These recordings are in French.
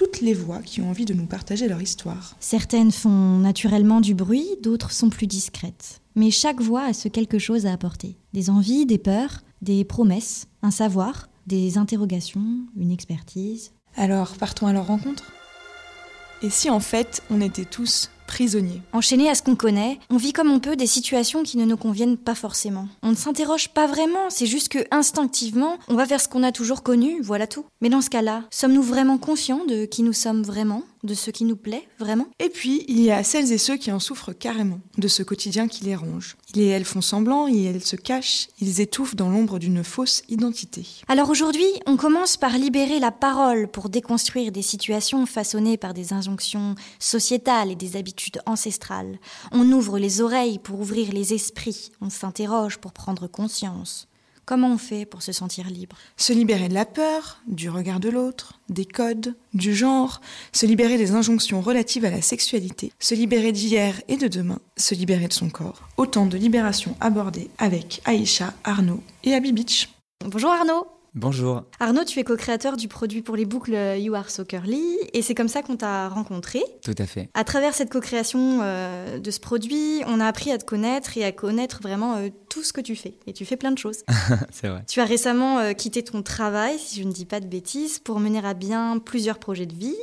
toutes les voix qui ont envie de nous partager leur histoire. Certaines font naturellement du bruit, d'autres sont plus discrètes. Mais chaque voix a ce quelque chose à apporter. Des envies, des peurs, des promesses, un savoir, des interrogations, une expertise. Alors, partons à leur rencontre Et si en fait, on était tous Enchaînés à ce qu'on connaît, on vit comme on peut des situations qui ne nous conviennent pas forcément. On ne s'interroge pas vraiment, c'est juste que instinctivement, on va vers ce qu'on a toujours connu, voilà tout. Mais dans ce cas-là, sommes-nous vraiment conscients de qui nous sommes vraiment? De ce qui nous plaît vraiment? Et puis, il y a celles et ceux qui en souffrent carrément, de ce quotidien qui les ronge. Ils et elles font semblant, et elles se cachent, ils étouffent dans l'ombre d'une fausse identité. Alors aujourd'hui, on commence par libérer la parole pour déconstruire des situations façonnées par des injonctions sociétales et des habitudes ancestrales. On ouvre les oreilles pour ouvrir les esprits, on s'interroge pour prendre conscience. Comment on fait pour se sentir libre? Se libérer de la peur, du regard de l'autre, des codes, du genre, se libérer des injonctions relatives à la sexualité, se libérer d'hier et de demain, se libérer de son corps. Autant de libérations abordées avec Aïcha, Arnaud et Abby Beach. Bonjour Arnaud Bonjour. Arnaud, tu es co-créateur du produit pour les boucles You Are So Curly et c'est comme ça qu'on t'a rencontré. Tout à fait. À travers cette co-création euh, de ce produit, on a appris à te connaître et à connaître vraiment euh, tout ce que tu fais. Et tu fais plein de choses. c'est vrai. Tu as récemment euh, quitté ton travail, si je ne dis pas de bêtises, pour mener à bien plusieurs projets de vie.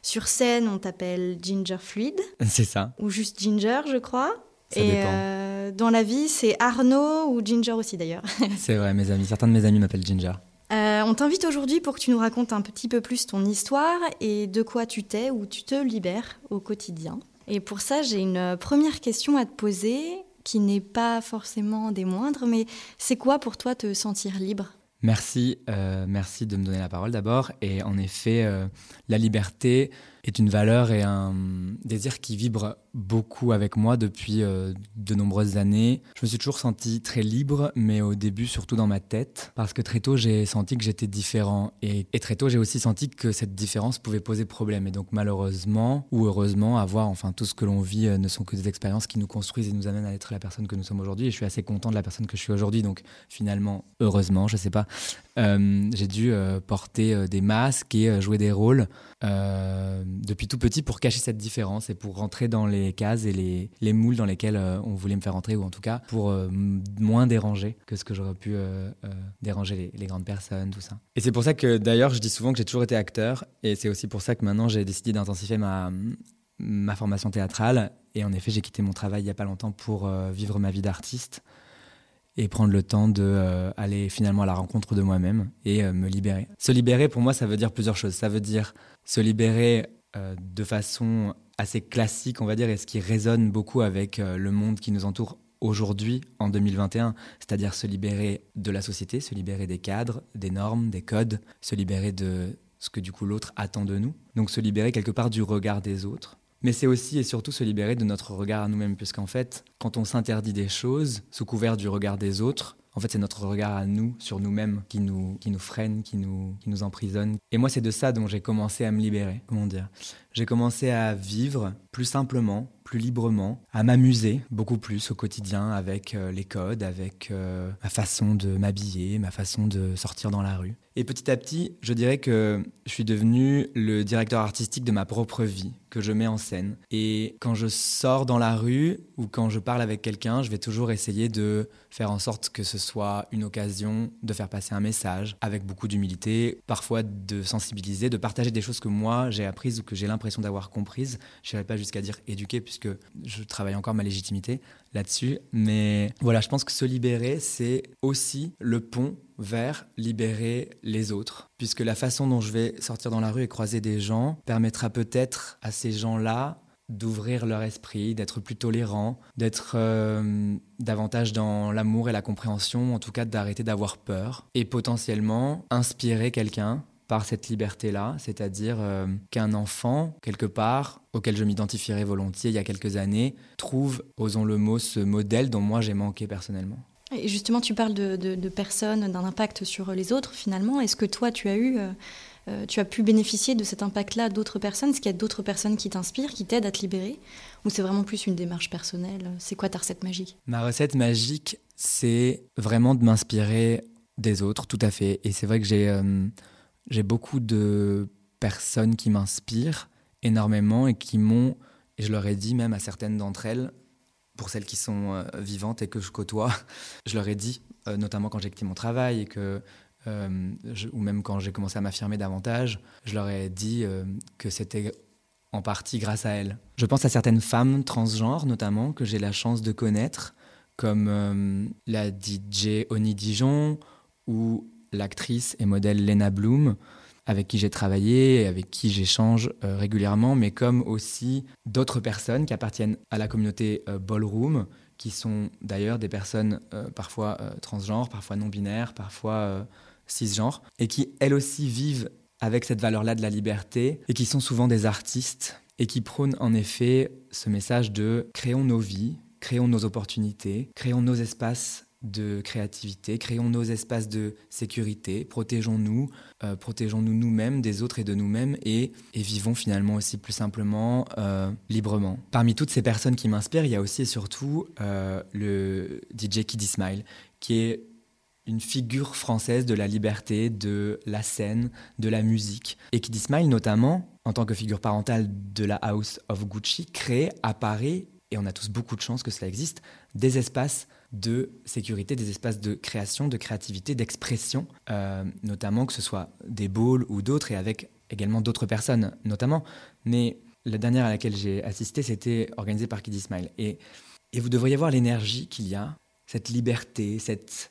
Sur scène, on t'appelle Ginger Fluid. C'est ça. Ou juste Ginger, je crois. Ça et dépend. dans la vie, c'est Arnaud ou Ginger aussi d'ailleurs. c'est vrai, mes amis. Certains de mes amis m'appellent Ginger. Euh, on t'invite aujourd'hui pour que tu nous racontes un petit peu plus ton histoire et de quoi tu t'es ou tu te libères au quotidien. Et pour ça, j'ai une première question à te poser qui n'est pas forcément des moindres, mais c'est quoi pour toi te sentir libre? Merci, euh, merci de me donner la parole d'abord. Et en effet, euh, la liberté est une valeur et un désir qui vibre beaucoup avec moi depuis euh, de nombreuses années. Je me suis toujours senti très libre, mais au début surtout dans ma tête, parce que très tôt j'ai senti que j'étais différent. Et, très tôt j'ai aussi senti que cette différence pouvait poser problème. Et donc malheureusement ou heureusement, avoir enfin tout ce que l'on vit euh, ne sont que des expériences qui nous construisent et nous amènent à être la personne que nous sommes aujourd'hui. Et je suis assez content de la personne que je suis aujourd'hui. Donc finalement, heureusement, je sais pas, j'ai dû euh, porter euh, des masques et euh, jouer des rôles depuis tout petit pour cacher cette différence et pour rentrer dans les cases et les, les moules dans lesquels on voulait me faire entrer, ou en tout cas pour moins déranger que ce que j'aurais pu déranger les, grandes personnes, tout ça. Et c'est pour ça que d'ailleurs je dis souvent que j'ai toujours été acteur et c'est aussi pour ça que maintenant j'ai décidé d'intensifier ma formation théâtrale et en effet j'ai quitté mon travail il n'y a pas longtemps pour vivre ma vie d'artiste et prendre le temps de euh, aller finalement à la rencontre de moi-même et euh, me libérer. Se libérer pour moi ça veut dire plusieurs choses. Ça veut dire se libérer euh, de façon assez classique, on va dire, et ce qui résonne beaucoup avec euh, le monde qui nous entoure aujourd'hui en 2021, c'est-à-dire se libérer de la société, se libérer des cadres, des normes, des codes, se libérer de ce que du coup l'autre attend de nous. Donc se libérer quelque part du regard des autres mais c'est aussi et surtout se libérer de notre regard à nous-mêmes, puisqu'en fait, quand on s'interdit des choses sous couvert du regard des autres, en fait, c'est notre regard à nous, sur nous-mêmes, qui nous, qui nous freine, qui nous, qui nous emprisonne. Et moi, c'est de ça dont j'ai commencé à me libérer. Comment dire J'ai commencé à vivre plus simplement, plus librement, à m'amuser beaucoup plus au quotidien avec euh, les codes, avec euh, ma façon de m'habiller, ma façon de sortir dans la rue. Et petit à petit, je dirais que je suis devenu le directeur artistique de ma propre vie, que je mets en scène. Et quand je sors dans la rue ou quand je parle avec quelqu'un, je vais toujours essayer de faire en sorte que ce soit une occasion de faire passer un message avec beaucoup d'humilité, parfois de sensibiliser, de partager des choses que moi j'ai apprises ou que j'ai l'impression d'avoir comprises. Je n'irai pas jusqu'à dire éduquer puisque je travaille encore ma légitimité là-dessus. Mais voilà, je pense que se libérer, c'est aussi le pont vers libérer les autres. Puisque la façon dont je vais sortir dans la rue et croiser des gens permettra peut-être à ces gens-là d'ouvrir leur esprit, d'être plus tolérant, d'être euh, davantage dans l'amour et la compréhension, en tout cas d'arrêter d'avoir peur et potentiellement inspirer quelqu'un par cette liberté-là, c'est-à-dire euh, qu'un enfant, quelque part, auquel je m'identifierais volontiers il y a quelques années, trouve, osons le mot, ce modèle dont moi j'ai manqué personnellement. Et justement, tu parles de, personnes, d'un impact sur les autres finalement. Est-ce que toi, tu as eu, euh, euh, tu as pu bénéficier de cet impact-là d'autres personnes? Est-ce qu'il y a d'autres personnes qui t'inspirent, qui t'aident à te libérer? Ou c'est vraiment plus une démarche personnelle? C'est quoi ta recette magique? Ma recette magique, c'est vraiment de m'inspirer des autres, tout à fait. Et c'est vrai que j'ai j'ai beaucoup de personnes qui m'inspirent énormément et qui m'ont, et je leur ai dit même à certaines d'entre elles, pour celles qui sont euh, vivantes et que je côtoie, je leur ai dit, euh, notamment quand j'ai quitté mon travail et que, euh, ou même quand j'ai commencé à m'affirmer davantage, je leur ai dit que c'était en partie grâce à elles. Je pense à certaines femmes transgenres notamment que j'ai la chance de connaître, comme la DJ Oni Dijon ou l'actrice et modèle Lena Bloom, avec qui j'ai travaillé et avec qui j'échange euh, régulièrement, mais comme aussi d'autres personnes qui appartiennent à la communauté euh, ballroom, qui sont d'ailleurs des personnes euh, parfois transgenres, parfois non-binaires, parfois cisgenres, et qui elles aussi vivent avec cette valeur-là de la liberté, et qui sont souvent des artistes, et qui prônent en effet ce message de créons nos vies, créons nos opportunités, créons nos espaces de créativité, créons nos espaces de sécurité, protégeons-nous, euh, protégeons-nous nous-mêmes des autres et de nous-mêmes et, vivons finalement aussi plus simplement, euh, librement. Parmi toutes ces personnes qui m'inspirent, il y a aussi et surtout euh, le DJ Kiddy Smile, qui est une figure française de la liberté, de la scène, de la musique. Et Kiddy Smile, notamment, en tant que figure parentale de la House of Gucci, crée à Paris, et on a tous beaucoup de chance que cela existe, des espaces de sécurité, des espaces de création, de créativité, d'expression, euh, notamment que ce soit des balls ou d'autres, et avec également d'autres personnes, notamment. Mais la dernière à laquelle j'ai assisté, c'était organisé par Kiddy Smile. Et, et vous devriez voir l'énergie qu'il y a, cette liberté, cette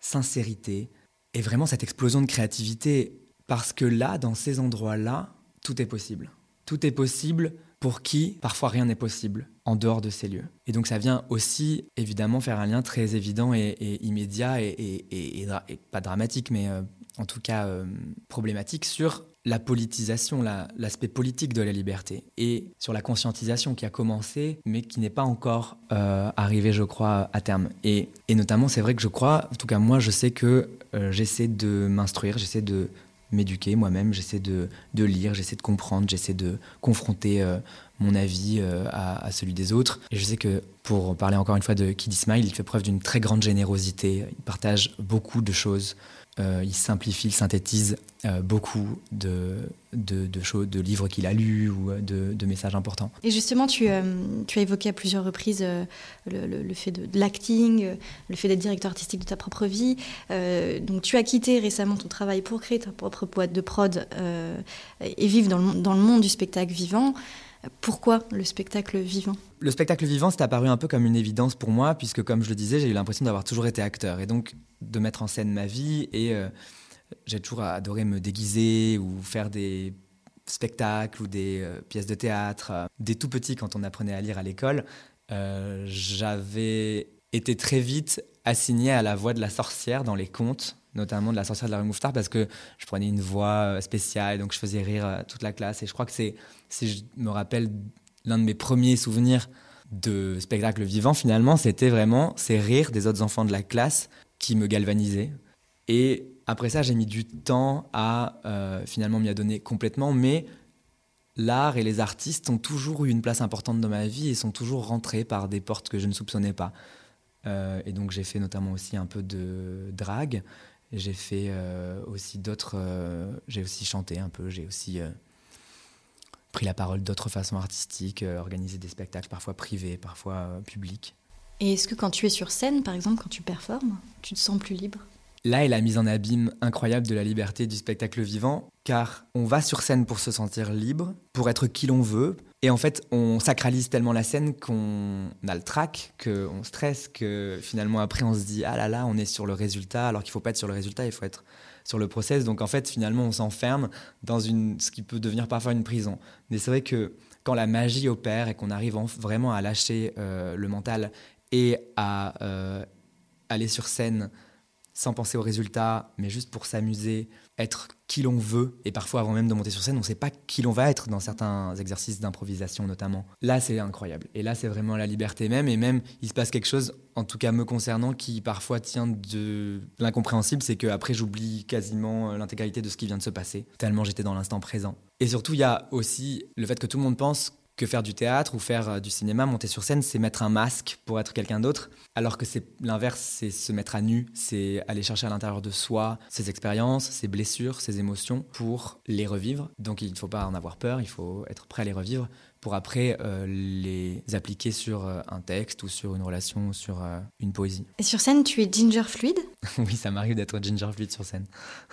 sincérité, et vraiment cette explosion de créativité. Parce que là, dans ces endroits-là, tout est possible. Tout est possible pour qui parfois rien n'est possible en dehors de ces lieux. Et donc ça vient aussi évidemment faire un lien très évident et, immédiat et, pas dramatique, mais euh, en tout cas euh, problématique sur la politisation, l'aspect politique de la liberté et sur la conscientisation qui a commencé mais qui n'est pas encore euh, arrivé, je crois, à terme. Et, notamment, c'est vrai que je crois, en tout cas moi, je sais que j'essaie de m'instruire, j'essaie de m'éduquer moi-même, j'essaie de, lire, j'essaie de comprendre, j'essaie de confronter euh, mon avis euh, à, celui des autres. Et je sais que pour parler encore une fois de Kid Ismail, il fait preuve d'une très grande générosité, il partage beaucoup de choses euh, il simplifie, il synthétise euh, beaucoup de, de, choses, de livres qu'il a lus ou euh, de, messages importants. Et justement, tu, tu as évoqué à plusieurs reprises le, fait de, l'acting, le fait d'être directeur artistique de ta propre vie. donc, tu as quitté récemment ton travail pour créer ta propre boîte de prod et vivre dans le, dans le monde du spectacle vivant. Pourquoi le spectacle vivant? Le spectacle vivant, c'est apparu un peu comme une évidence pour moi, puisque comme je le disais, j'ai eu l'impression d'avoir toujours été acteur, et donc de mettre en scène ma vie, et euh, j'ai toujours adoré me déguiser ou faire des spectacles ou des euh, pièces de théâtre. Dès tout petit, quand on apprenait à lire à l'école, euh, j'avais été très vite assigné à la voix de la sorcière dans les contes notamment de la sorcière de la rue Mouffetard, parce que je prenais une voix euh, spéciale, donc je faisais rire euh, toute la classe. Et je crois que c'est, si je me rappelle, l'un de mes premiers souvenirs de spectacle vivant, finalement, c'était vraiment ces rires des autres enfants de la classe qui me galvanisaient. Et après ça, j'ai mis du temps à euh, finalement m'y adonner complètement, mais l'art et les artistes ont toujours eu une place importante dans ma vie et sont toujours rentrés par des portes que je ne soupçonnais pas. et donc j'ai fait notamment aussi un peu de drague. J'ai fait euh, aussi d'autres. Euh, j'ai aussi chanté un peu. J'ai aussi euh, pris la parole d'autres façons artistiques, organisé des spectacles, parfois privés, parfois publics. Et est-ce que quand tu es sur scène, par exemple, quand tu performes, tu te sens plus libre? Là est la mise en abîme incroyable de la liberté du spectacle vivant, car on va sur scène pour se sentir libre, pour être qui l'on veut, et en fait on sacralise tellement la scène qu'on a le trac, qu'on stresse, que finalement après on se dit ah là là on est sur le résultat, alors qu'il faut pas être sur le résultat, il faut être sur le process. Donc en fait finalement on s'enferme dans une, ce qui peut devenir parfois une prison. Mais c'est vrai que quand la magie opère et qu'on arrive vraiment à lâcher euh, le mental et à euh, aller sur scène sans penser aux résultats, mais juste pour s'amuser, être qui l'on veut. Et parfois, avant même de monter sur scène, on ne sait pas qui l'on va être dans certains exercices d'improvisation notamment. Là, c'est incroyable. Et là, c'est vraiment la liberté même. Et même, il se passe quelque chose, en tout cas me concernant, qui parfois tient de l'incompréhensible. C'est qu'après, j'oublie quasiment l'intégralité de ce qui vient de se passer, tellement j'étais dans l'instant présent. Et surtout, il y a aussi le fait que tout le monde pense que faire du théâtre ou faire euh, du cinéma, monter sur scène, c'est mettre un masque pour être quelqu'un d'autre, alors que c'est l'inverse, c'est se mettre à nu, c'est aller chercher à l'intérieur de soi ses expériences, ses blessures, ses émotions pour les revivre. Donc il ne faut pas en avoir peur, il faut être prêt à les revivre pour après euh, les appliquer sur euh, un texte ou sur une relation ou sur une poésie. Et sur scène, tu es ginger fluide? Oui, ça m'arrive d'être ginger fluide sur scène.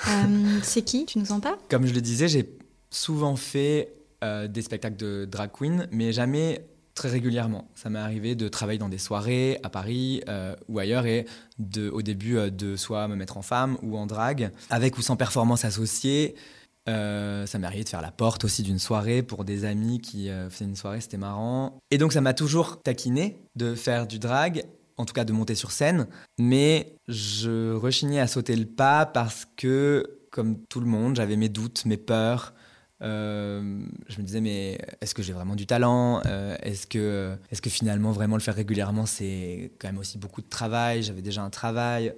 c'est qui? Tu nous en parles? Comme je le disais, j'ai souvent fait euh, des spectacles de drag queen, mais jamais très régulièrement. Ça m'est arrivé de travailler dans des soirées à Paris euh, ou ailleurs et au début euh, de soit me mettre en femme ou en drag, avec ou sans performance associée. ça m'est arrivé de faire la porte aussi d'une soirée pour des amis qui faisaient une soirée, c'était marrant. Et donc ça m'a toujours taquiné de faire du drag, en tout cas de monter sur scène, mais je rechignais à sauter le pas parce que, comme tout le monde, j'avais mes doutes, mes peurs, euh, je me disais, mais est-ce que j'ai vraiment du talent euh, Est-ce que, est que finalement, vraiment le faire régulièrement, c'est quand même aussi beaucoup de travail J'avais déjà un travail.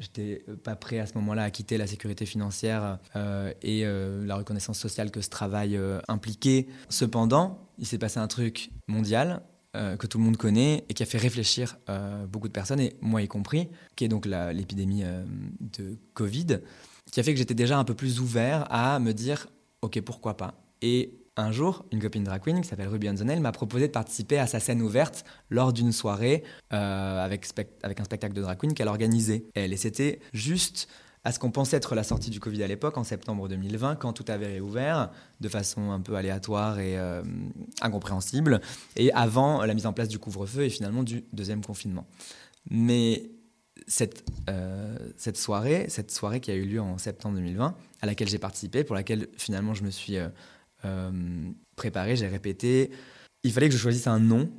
J'étais pas prêt à ce moment-là à quitter la sécurité financière euh, et la reconnaissance sociale que ce travail impliquait. Cependant, il s'est passé un truc mondial que tout le monde connaît et qui a fait réfléchir beaucoup de personnes, et moi y compris, qui est donc l'épidémie de Covid, qui a fait que j'étais déjà un peu plus ouvert à me dire ok, pourquoi pas. Et un jour, une copine drag queen qui s'appelle Ruby Anzonel m'a proposé de participer à sa scène ouverte lors d'une soirée euh, avec, un spectacle de drag queen qu'elle organisait. Et c'était juste à ce qu'on pensait être la sortie du Covid à l'époque, en septembre 2020, quand tout avait réouvert de façon un peu aléatoire et euh, incompréhensible, et avant la mise en place du couvre-feu et finalement du deuxième confinement. Mais cette, euh, cette soirée, cette soirée qui a eu lieu en septembre 2020, à laquelle j'ai participé, pour laquelle finalement je me suis euh, euh, préparé, j'ai répété. Il fallait que je choisisse un nom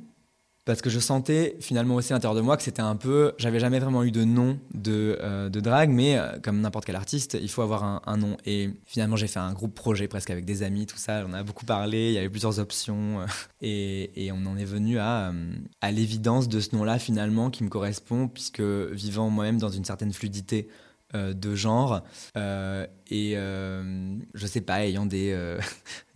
parce que je sentais finalement aussi à l'intérieur de moi que c'était un peu. J'avais jamais vraiment eu de nom de, euh, de drague, mais comme n'importe quel artiste, il faut avoir un, nom. Et finalement, j'ai fait un groupe projet presque avec des amis, tout ça. On a beaucoup parlé, il y avait plusieurs options. et, et, on en est venu à, à l'évidence de ce nom-là finalement qui me correspond, puisque vivant moi-même dans une certaine fluidité euh, de genre euh, et euh, je sais pas ayant des,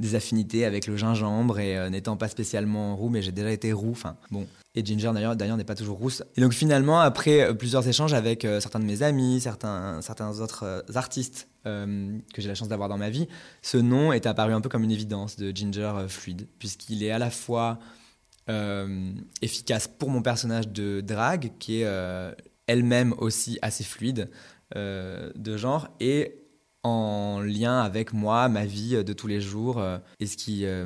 affinités avec le gingembre et n'étant pas spécialement roux mais j'ai déjà été roux enfin bon. Et Ginger d'ailleurs d'ailleurs n'est pas toujours rousse. Et donc finalement après plusieurs échanges avec certains de mes amis certains certains autres artistes que j'ai la chance d'avoir dans ma vie ce nom est apparu un peu comme une évidence de Ginger fluide puisqu'il est à la fois efficace pour mon personnage de drague qui est elle-même aussi assez fluide euh, de genre et en lien avec moi, ma vie de tous les jours euh, et ce qui euh,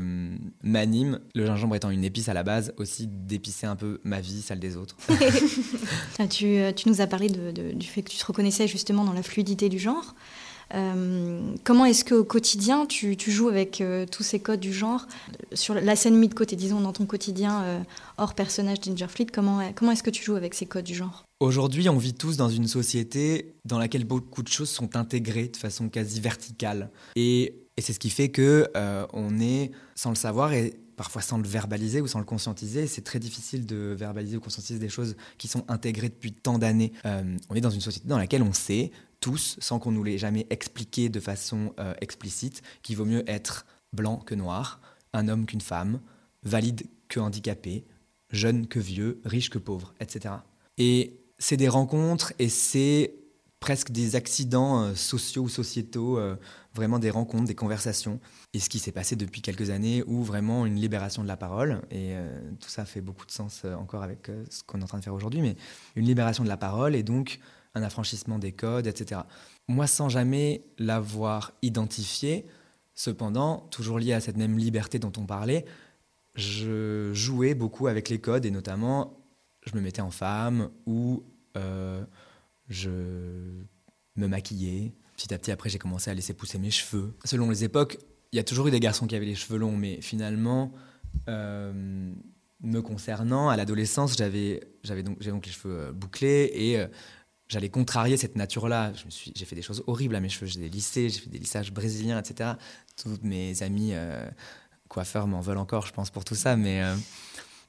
m'anime. Le gingembre étant une épice à la base, aussi d'épicer un peu ma vie, celle des autres. tu, tu, nous as parlé du fait que tu te reconnaissais justement dans la fluidité du genre. Euh, comment est-ce qu'au quotidien, tu, joues avec euh, tous ces codes du genre? Sur la scène mise de côté, disons, dans ton quotidien, euh, hors personnage Ginger comment, comment est-ce que tu joues avec ces codes du genre? Aujourd'hui, on vit tous dans une société dans laquelle beaucoup de choses sont intégrées de façon quasi verticale. Et, et c'est ce qui fait que on est, sans le savoir, et parfois sans le verbaliser ou sans le conscientiser. C'est très difficile de verbaliser ou conscientiser des choses qui sont intégrées depuis tant d'années. on est dans une société dans laquelle on sait tous, sans qu'on nous l'ait jamais expliqué de façon euh, explicite, qu'il vaut mieux être blanc que noir, un homme qu'une femme, valide que handicapé, jeune que vieux, riche que pauvre, etc. Et c'est des rencontres et c'est presque des accidents euh, sociaux ou sociétaux, euh, vraiment des rencontres, des conversations. Et ce qui s'est passé depuis quelques années, où vraiment une libération de la parole, et tout ça fait beaucoup de sens encore avec ce qu'on est en train de faire aujourd'hui, mais une libération de la parole et donc un affranchissement des codes, etc. Moi, sans jamais l'avoir identifié, cependant, toujours lié à cette même liberté dont on parlait, je jouais beaucoup avec les codes et notamment, je me mettais en femme ou euh, je me maquillais. Petit à petit, après, j'ai commencé à laisser pousser mes cheveux. Selon les époques, il y a toujours eu des garçons qui avaient les cheveux longs, mais finalement, euh, me concernant, à l'adolescence, j'avais donc, les cheveux euh, bouclés et j'allais contrarier cette nature-là. J'ai fait des choses horribles à mes cheveux. J'ai des lissés, j'ai fait des lissages brésiliens, etc. Toutes mes amis euh, coiffeurs m'en veulent encore, je pense, pour tout ça. Mais euh,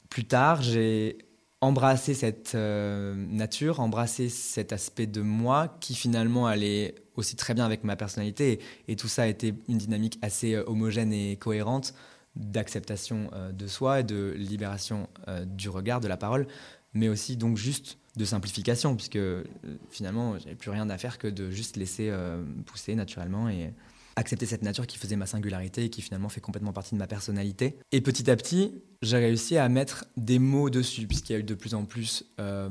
plus tard, j'ai embrassé cette euh, nature, embrassé cet aspect de moi qui finalement allait aussi très bien avec ma personnalité. Et, tout ça a été une dynamique assez homogène et cohérente d'acceptation de soi et de libération du regard, de la parole, mais aussi donc juste de simplification, puisque euh, finalement, j'avais plus rien à faire que de juste laisser euh, pousser naturellement et accepter cette nature qui faisait ma singularité et qui finalement fait complètement partie de ma personnalité. Et petit à petit, j'ai réussi à mettre des mots dessus, puisqu'il y a eu de plus en plus euh,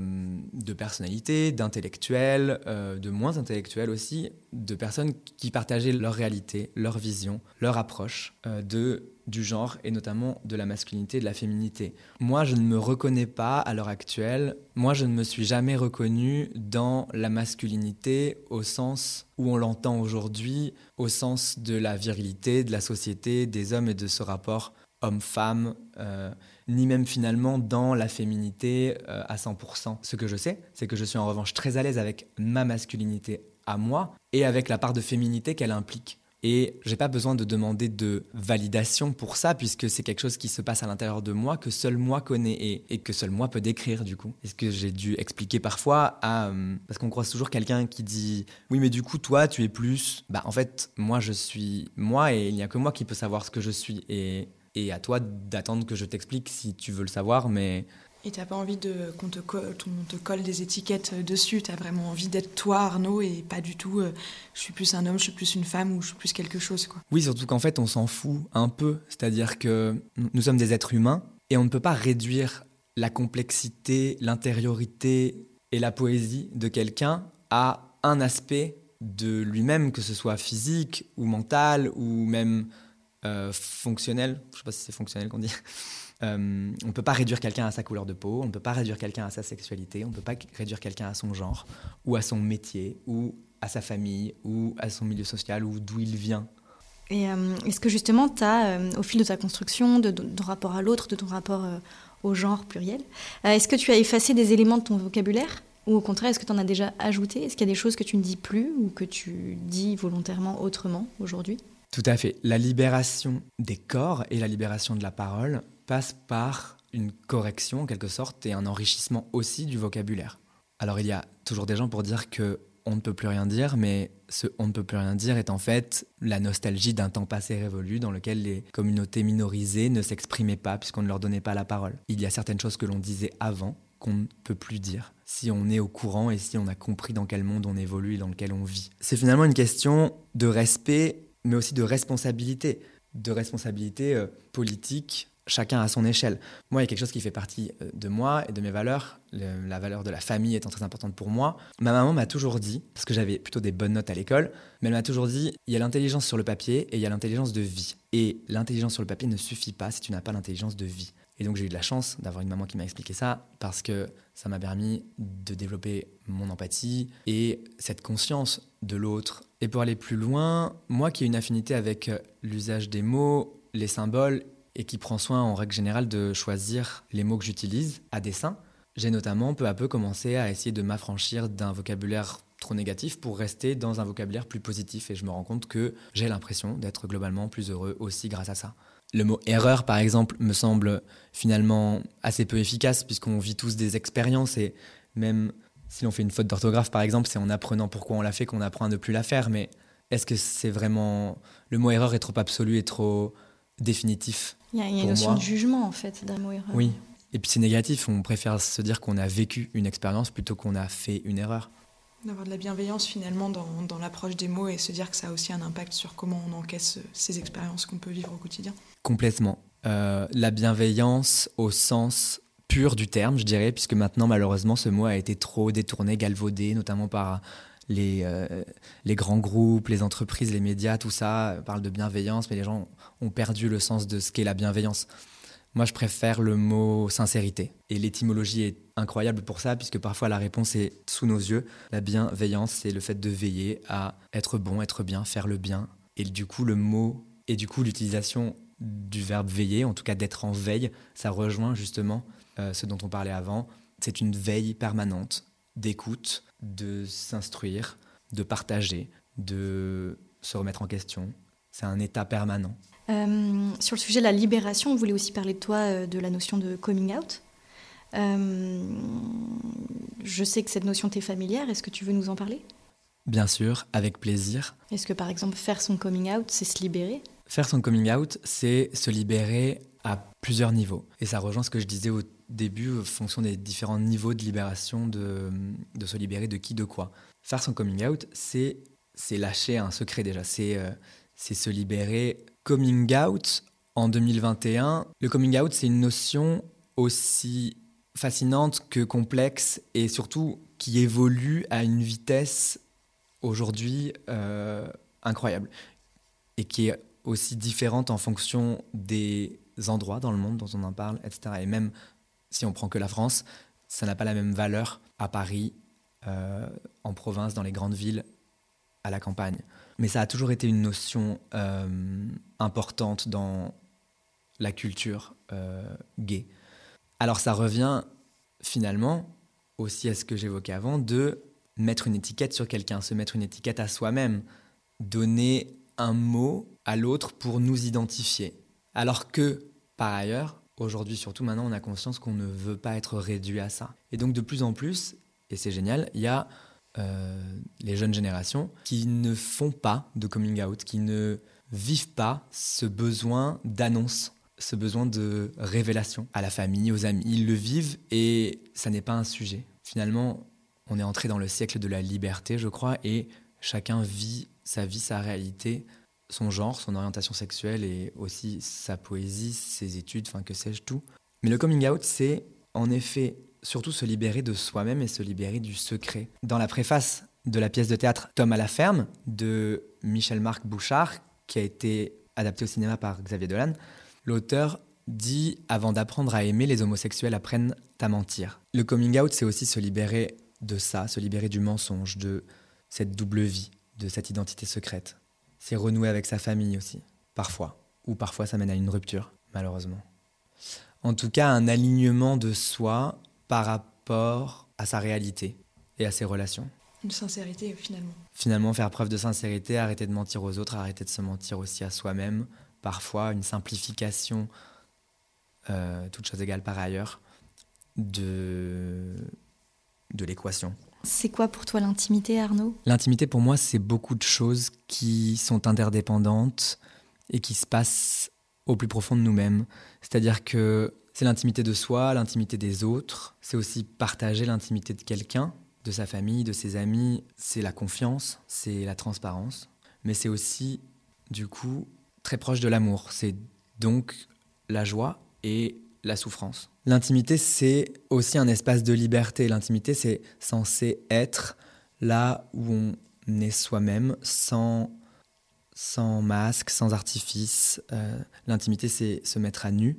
de personnalités, d'intellectuels, de moins intellectuels aussi, de personnes qui partageaient leur réalité, leur vision, leur approche de du genre et notamment de la masculinité et de la féminité. Moi, je ne me reconnais pas à l'heure actuelle, moi, je ne me suis jamais reconnu dans la masculinité au sens où on l'entend aujourd'hui, au sens de la virilité, de la société, des hommes et de ce rapport homme-femme, euh, ni même finalement dans la féminité euh, à 100%. Ce que je sais, c'est que je suis en revanche très à l'aise avec ma masculinité à moi et avec la part de féminité qu'elle implique. Et j'ai pas besoin de demander de validation pour ça, puisque c'est quelque chose qui se passe à l'intérieur de moi, que seul moi connais et, que seul moi peut décrire du coup. Est-ce que j'ai dû expliquer parfois à. Euh, parce qu'on croise toujours quelqu'un qui dit Oui, mais du coup, toi, tu es plus. Bah, en fait, moi, je suis moi et il n'y a que moi qui peut savoir ce que je suis. Et, et à toi d'attendre que je t'explique si tu veux le savoir, mais et t'as pas envie de qu'on te, colle, des étiquettes dessus, tu as vraiment envie d'être toi Arnaud et pas du tout euh, je suis plus un homme, je suis plus une femme ou je suis plus quelque chose quoi. Oui, surtout qu'en fait on s'en fout un peu, c'est-à-dire que nous sommes des êtres humains et on ne peut pas réduire la complexité, l'intériorité et la poésie de quelqu'un à un aspect de lui-même, que ce soit physique ou mental ou même euh, fonctionnel. Je sais pas si c'est fonctionnel qu'on dit. Euh, on ne peut pas réduire quelqu'un à sa couleur de peau, on ne peut pas réduire quelqu'un à sa sexualité, on ne peut pas réduire quelqu'un à son genre, ou à son métier, ou à sa famille, ou à son milieu social, ou d'où il vient. Et euh, est-ce que justement, tu as, euh, au fil de ta construction, de, ton rapport à l'autre, de ton rapport au genre pluriel, est-ce que tu as effacé des éléments de ton vocabulaire? Ou au contraire, est-ce que tu en as déjà ajouté? Est-ce qu'il y a des choses que tu ne dis plus ou que tu dis volontairement autrement aujourd'hui? Tout à fait. La libération des corps et la libération de la parole passe par une correction en quelque sorte et un enrichissement aussi du vocabulaire. Alors il y a toujours des gens pour dire que on ne peut plus rien dire, mais ce on ne peut plus rien dire est en fait la nostalgie d'un temps passé révolu dans lequel les communautés minorisées ne s'exprimaient pas puisqu'on ne leur donnait pas la parole. Il y a certaines choses que l'on disait avant qu'on ne peut plus dire si on est au courant et si on a compris dans quel monde on évolue et dans lequel on vit. C'est finalement une question de respect, mais aussi de responsabilité, de responsabilité euh, politique, chacun à son échelle. Moi, il y a quelque chose qui fait partie euh, de moi et de mes valeurs, la valeur de la famille étant très importante pour moi. Ma maman m'a toujours dit, parce que j'avais plutôt des bonnes notes à l'école, mais elle m'a toujours dit, il y a l'intelligence sur le papier et il y a l'intelligence de vie. Et l'intelligence sur le papier ne suffit pas si tu n'as pas l'intelligence de vie. Et donc j'ai eu de la chance d'avoir une maman qui m'a expliqué ça, parce que ça m'a permis de développer mon empathie et cette conscience de l'autre. Et pour aller plus loin, moi qui ai une affinité avec euh, l'usage des mots, les symboles et qui prend soin en règle générale de choisir les mots que j'utilise à dessein. J'ai notamment peu à peu commencé à essayer de m'affranchir d'un vocabulaire trop négatif pour rester dans un vocabulaire plus positif et je me rends compte que j'ai l'impression d'être globalement plus heureux aussi grâce à ça. Le mot erreur, par exemple, me semble finalement assez peu efficace puisqu'on vit tous des expériences et même si l'on fait une faute d'orthographe, par exemple, c'est en apprenant pourquoi on l'a fait qu'on apprend à ne plus la faire. Mais est-ce que c'est vraiment... Le mot erreur est trop absolu et trop définitif? Il y a, une notion de jugement, en fait, d'un mot erreur. Oui. Et puis c'est négatif, on préfère se dire qu'on a vécu une expérience plutôt qu'on a fait une erreur. D'avoir de la bienveillance finalement dans, dans l'approche des mots et se dire que ça a aussi un impact sur comment on encaisse ces expériences qu'on peut vivre au quotidien. Complètement. Euh, la bienveillance au sens pur du terme, je dirais, puisque maintenant malheureusement ce mot a été trop détourné, galvaudé, notamment par les, euh, les grands groupes, les entreprises, les médias, tout ça parle de bienveillance, mais les gens ont perdu le sens de ce qu'est la bienveillance. Moi, je préfère le mot sincérité. Et l'étymologie est incroyable pour ça, puisque parfois la réponse est sous nos yeux. La bienveillance, c'est le fait de veiller à être bon, être bien, faire le bien. Et du coup, le mot, et du coup, l'utilisation du verbe veiller, en tout cas d'être en veille, ça rejoint justement euh, ce dont on parlait avant. C'est une veille permanente d'écoute, de s'instruire, de partager, de se remettre en question. C'est un état permanent. Euh, sur le sujet de la libération, on voulait aussi parler de toi, euh, de la notion de coming out. Euh, je sais que cette notion t'est familière. Est-ce que tu veux nous en parler? Bien sûr, avec plaisir. Est-ce que par exemple faire son coming out, c'est se libérer? Faire son coming out, c'est se libérer à plusieurs niveaux. Et ça rejoint ce que je disais au début, en fonction des différents niveaux de libération, de, de se libérer de qui, de quoi. Faire son coming out, c'est lâcher un secret déjà. C'est c'est se libérer. Coming out, en 2021, le coming out, c'est une notion aussi fascinante que complexe et surtout qui évolue à une vitesse aujourd'hui euh, incroyable et qui est aussi différente en fonction des endroits dans le monde dont on en parle, etc. Et même si on prend que la France, ça n'a pas la même valeur à Paris, euh, en province, dans les grandes villes, à la campagne. Mais ça a toujours été une notion euh, importante dans la culture gay. Alors ça revient finalement aussi à ce que j'évoquais avant de mettre une étiquette sur quelqu'un, se mettre une étiquette à soi-même, donner un mot à l'autre pour nous identifier. Alors que, par ailleurs, aujourd'hui surtout maintenant, on a conscience qu'on ne veut pas être réduit à ça. Et donc de plus en plus, et c'est génial, il y a euh, les jeunes générations qui ne font pas de coming out, qui ne vivent pas ce besoin d'annonce ce besoin de révélation à la famille, aux amis. Ils le vivent et ça n'est pas un sujet. Finalement, on est entré dans le siècle de la liberté, je crois, et chacun vit sa vie, sa réalité, son genre, son orientation sexuelle et aussi sa poésie, ses études, enfin que sais-je tout. Mais le coming out, c'est en effet surtout se libérer de soi-même et se libérer du secret. Dans la préface de la pièce de théâtre Tom à la ferme de Michel-Marc Bouchard, qui a été adapté au cinéma par Xavier Dolan, L'auteur dit Avant d'apprendre à aimer, les homosexuels apprennent à mentir. Le coming out, c'est aussi se libérer de ça, se libérer du mensonge, de cette double vie, de cette identité secrète. C'est renouer avec sa famille aussi, parfois. Ou parfois ça mène à une rupture, malheureusement. En tout cas, un alignement de soi par rapport à sa réalité et à ses relations. Une sincérité, finalement. Finalement, faire preuve de sincérité, arrêter de mentir aux autres, arrêter de se mentir aussi à soi-même, parfois une simplification, euh, toute chose égale par ailleurs, de, de l'équation. C'est quoi pour toi l'intimité, Arnaud? L'intimité, pour moi, c'est beaucoup de choses qui sont interdépendantes et qui se passent au plus profond de nous-mêmes. C'est-à-dire que c'est l'intimité de soi, l'intimité des autres, c'est aussi partager l'intimité de quelqu'un, de sa famille, de ses amis, c'est la confiance, c'est la transparence, mais c'est aussi, du coup, très proche de l'amour. C'est donc la joie et la souffrance. L'intimité, c'est aussi un espace de liberté. L'intimité, c'est censé être là où on est soi-même, sans, sans masque, sans artifice. Euh, l'intimité, c'est se mettre à nu,